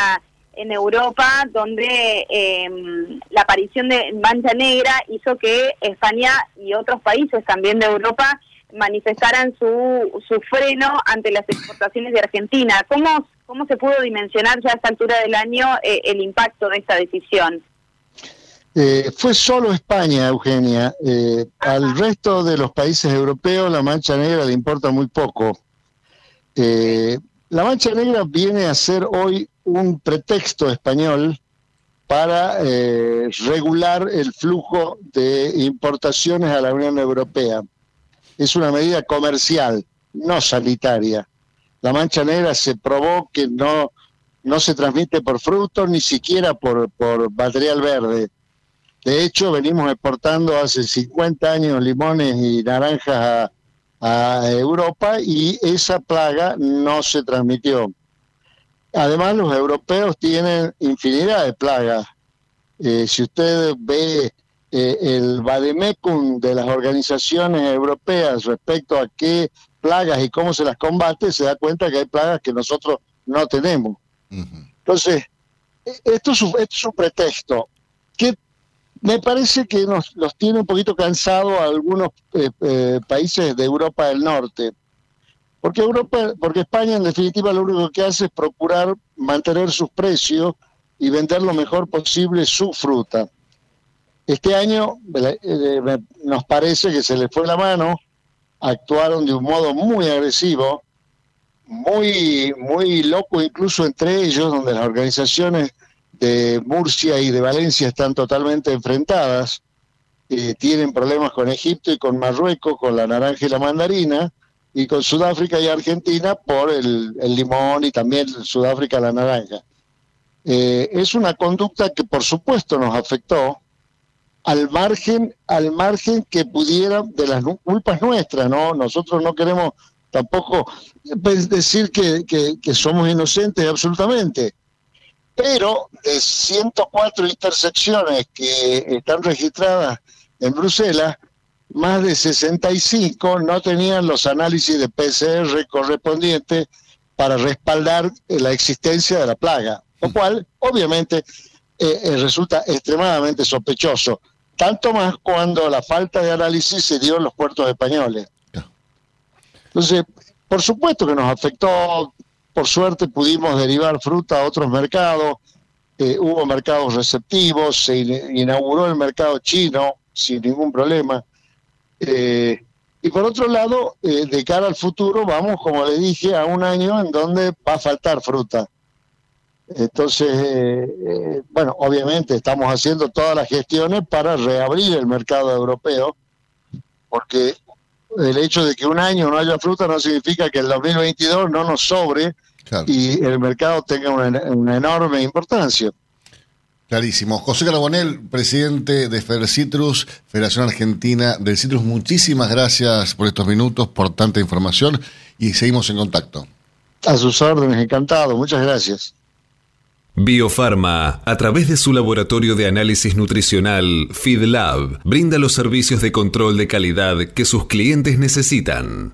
en Europa, donde em, la aparición de mancha negra hizo que España y otros países también de Europa manifestaran su, su freno ante las exportaciones de Argentina. ¿Cómo, ¿Cómo se pudo dimensionar ya a esta altura del año eh, el impacto de esta decisión? Eh, fue solo España, Eugenia. Eh, al resto de los países europeos la mancha negra le importa muy poco. la mancha negra viene a ser hoy un pretexto español para eh, regular el flujo de importaciones a la Unión Europea. Es una medida comercial, no sanitaria. La mancha negra se probó que no, no se transmite por frutos ni siquiera por, por material verde. De hecho, venimos exportando hace 50 años limones y naranjas a, a Europa y esa plaga no se transmitió. Además, los europeos tienen infinidad de plagas. Eh, si usted ve eh, el vademecum de las organizaciones europeas respecto a qué plagas y cómo se las combate, se da cuenta que hay plagas que nosotros no tenemos. Entonces, esto es, un, esto es un pretexto que me parece que nos los tiene un poquito cansados a algunos eh, países de Europa del Norte. Porque Europa, porque España en definitiva lo único que hace es procurar mantener sus precios y vender lo mejor posible su fruta. Este año eh, nos parece que se les fue la mano, actuaron de un modo muy agresivo, muy, muy loco incluso entre ellos, donde las organizaciones de Murcia y de Valencia están totalmente enfrentadas, eh, tienen problemas con Egipto y con Marruecos, con la naranja y la mandarina, y con Sudáfrica y Argentina por el, limón y también Sudáfrica la naranja. Eh, es una conducta que por supuesto nos afectó al margen, al margen que pudiera de las culpas nuestras, ¿no? Nosotros no queremos tampoco pues, decir que, que- que somos inocentes absolutamente. Pero de 104 intersecciones que están registradas en Bruselas, más de 65 no tenían los análisis de PCR correspondientes para respaldar eh, la existencia de la plaga, lo cual obviamente eh, eh, resulta extremadamente sospechoso, tanto más cuando la falta de análisis se dio en los puertos españoles. Entonces, por supuesto que nos afectó, por suerte pudimos derivar fruta a otros mercados, eh, hubo mercados receptivos, se in- inauguró el mercado chino sin ningún problema. Eh, y por otro lado, eh, de cara al futuro, vamos, como le dije, a un año en donde va a faltar fruta. Entonces, eh, eh, bueno, obviamente estamos haciendo todas las gestiones para reabrir el mercado europeo, porque el hecho de que un año no haya fruta no significa que el 2022 no nos sobre y el mercado tenga una, una enorme importancia. Clarísimo. José Carbonel, presidente de Citrus, Federación Argentina del Citrus, muchísimas gracias por estos minutos, por tanta información y seguimos en contacto. A sus órdenes, encantado. Muchas gracias. Biofarma, a través de su laboratorio de análisis nutricional FeedLab, brinda los servicios de control de calidad que sus clientes necesitan.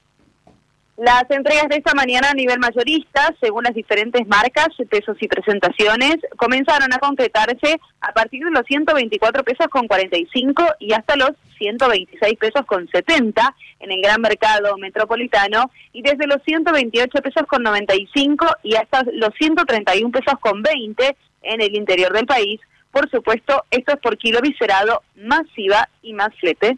Las entregas de esta mañana a nivel mayorista, según las diferentes marcas, pesos y presentaciones, comenzaron a concretarse a partir de los 124 pesos con 45 y hasta los 126 pesos con 70 en el gran mercado metropolitano y desde los 128 pesos con 95 y hasta los 131 pesos con 20 en el interior del país. Por supuesto, esto es por kilo viscerado, más IVA y más flete.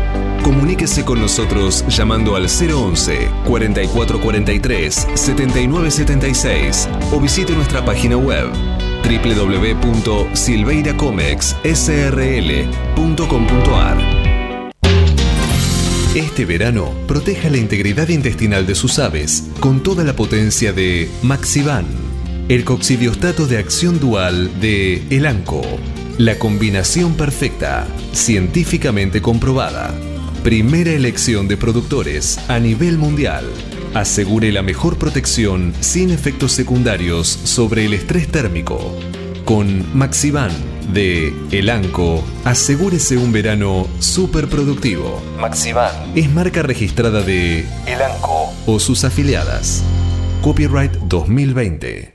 Comuníquese con nosotros llamando al 011 4443 7976 o visite nuestra página web www.silveiracomexsrl.com.ar. Este verano, proteja la integridad intestinal de sus aves con toda la potencia de Maxivan, el coccidiostato de acción dual de Elanco. La combinación perfecta, científicamente comprobada. Primera elección de productores a nivel mundial. Asegure la mejor protección sin efectos secundarios sobre el estrés térmico. Con Maxivan de Elanco, asegúrese un verano súper productivo. Maxivan es marca registrada de Elanco o sus afiliadas. Copyright 2020.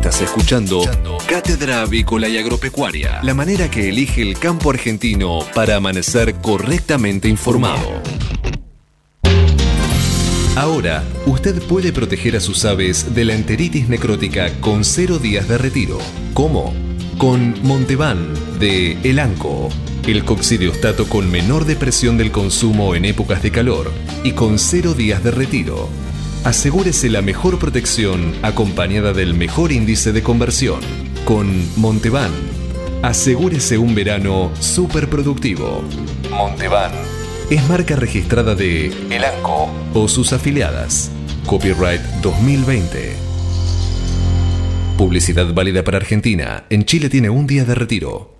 Estás escuchando Cátedra Avícola y Agropecuaria, la manera que elige el campo argentino para amanecer correctamente informado. Ahora, usted puede proteger a sus aves de la enteritis necrótica con cero días de retiro. ¿Cómo? Con Montevan de Elanco, el coccidiostato con menor depresión del consumo en épocas de calor y con cero días de retiro. Asegúrese la mejor protección acompañada del mejor índice de conversión. Con Montevan, asegúrese un verano súper productivo. Montevan es marca registrada de Elanco o sus afiliadas. Copyright 2020. Publicidad válida para Argentina. En Chile tiene un día de retiro.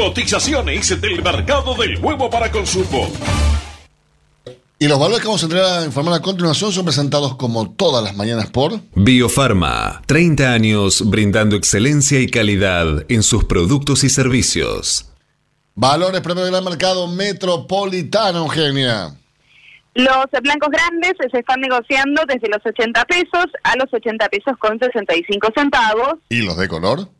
Cotizaciones del mercado del huevo para consumo. Y los valores que vamos a entrar a informar a continuación son presentados como todas las mañanas por Biofarma, 30 años brindando excelencia y calidad en sus productos y servicios. Valores premio del mercado metropolitano, Eugenia. Los blancos grandes se están negociando desde los 80 pesos a los 80 pesos con 65 centavos. ¿Y los de color?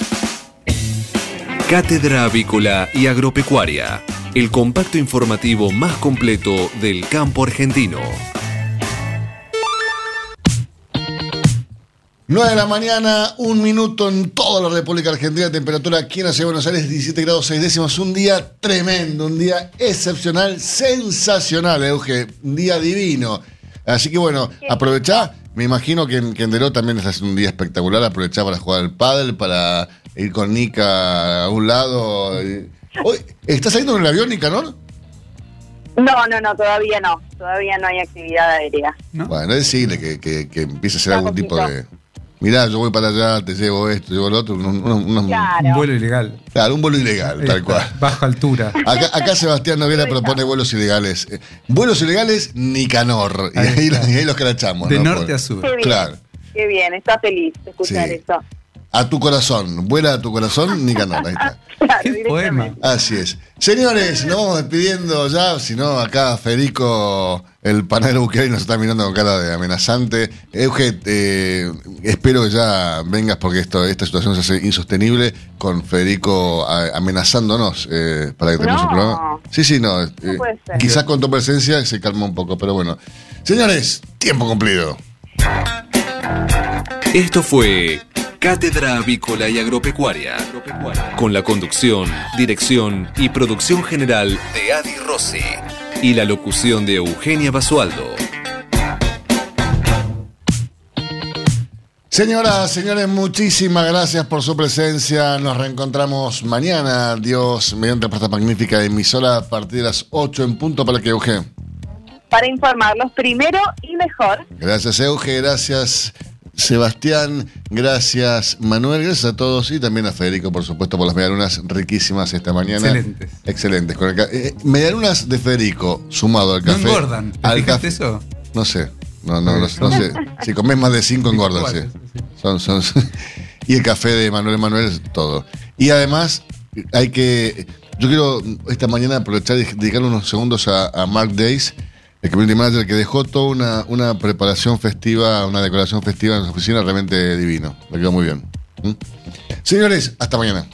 Cátedra Avícola y Agropecuaria, el compacto informativo más completo del campo argentino. 9 de la mañana, un minuto en toda la República Argentina, temperatura aquí en la ciudad de Buenos Aires, 17 grados 6 décimos, un día tremendo, un día excepcional, sensacional, Euge, un día divino. Así que bueno, aprovechá, me imagino que en, que en Deró también es un día espectacular, aprovechá para jugar al pádel, para ir con Nica a un lado. Hoy, ¿Estás saliendo en el avión, Nicanor? No, no, no, todavía no. Todavía no hay actividad aérea. Bueno, decirle que, que, que empiece a hacer algún tipo de... Mirá, yo voy para allá, te llevo esto, llevo lo otro. un- un- un- Un vuelo ilegal. Claro, un vuelo ilegal, tal cual. Baja altura. Acá, acá Sebastián Noguera propone vuelos ilegales. Eh, Vuelos ilegales, Nicanor. Y ahí, y ahí los crachamos. De ¿no? norte Por- a sur. Qué bien. Claro. Qué bien, está feliz de escuchar Sí. eso. A tu corazón. Vuela a tu corazón, Nicanor. Ahí está. Claro, Poema. Así es. Señores, nos vamos despidiendo ya. Si no, acá Federico, el panadero buqueari, nos está mirando con cara de amenazante. Euge, eh, espero que ya vengas porque esto, esta situación se hace insostenible con Federico a- amenazándonos eh, para que terminemos No. el programa. Sí, sí, no. eh, puede ser. quizás con tu presencia se calma un poco, pero bueno. Señores, tiempo cumplido. Esto fue Cátedra Avícola y Agropecuaria, con la conducción, dirección y producción general de Adi Rossi y la locución de Eugenia Basualdo. Señoras, señores, muchísimas gracias por su presencia. Nos reencontramos mañana, Dios, mediante esta magnífica emisora a partir de las 8 en punto para que Euge. Para informarlos primero y mejor. Gracias, Euge, gracias, Sebastián, gracias, Manuel, gracias a todos y también a Federico, por supuesto, por las medialunas riquísimas esta mañana. Excelentes. Excelentes. Con el ca- eh, medialunas de Federico, sumado al No café. engordan. ¿Te al café- eso? No sé. No, no, no, no sé. Si comes más de cinco engordas, sí. Son, son, y el café de Manuel Manuel es todo. Y además, hay que. Yo quiero esta mañana aprovechar y dedicar unos segundos a, a Mark Days, el community manager, que dejó toda una, una preparación festiva, una decoración festiva en su oficina realmente divino. Me quedó muy bien. ¿Mm? Señores, hasta mañana.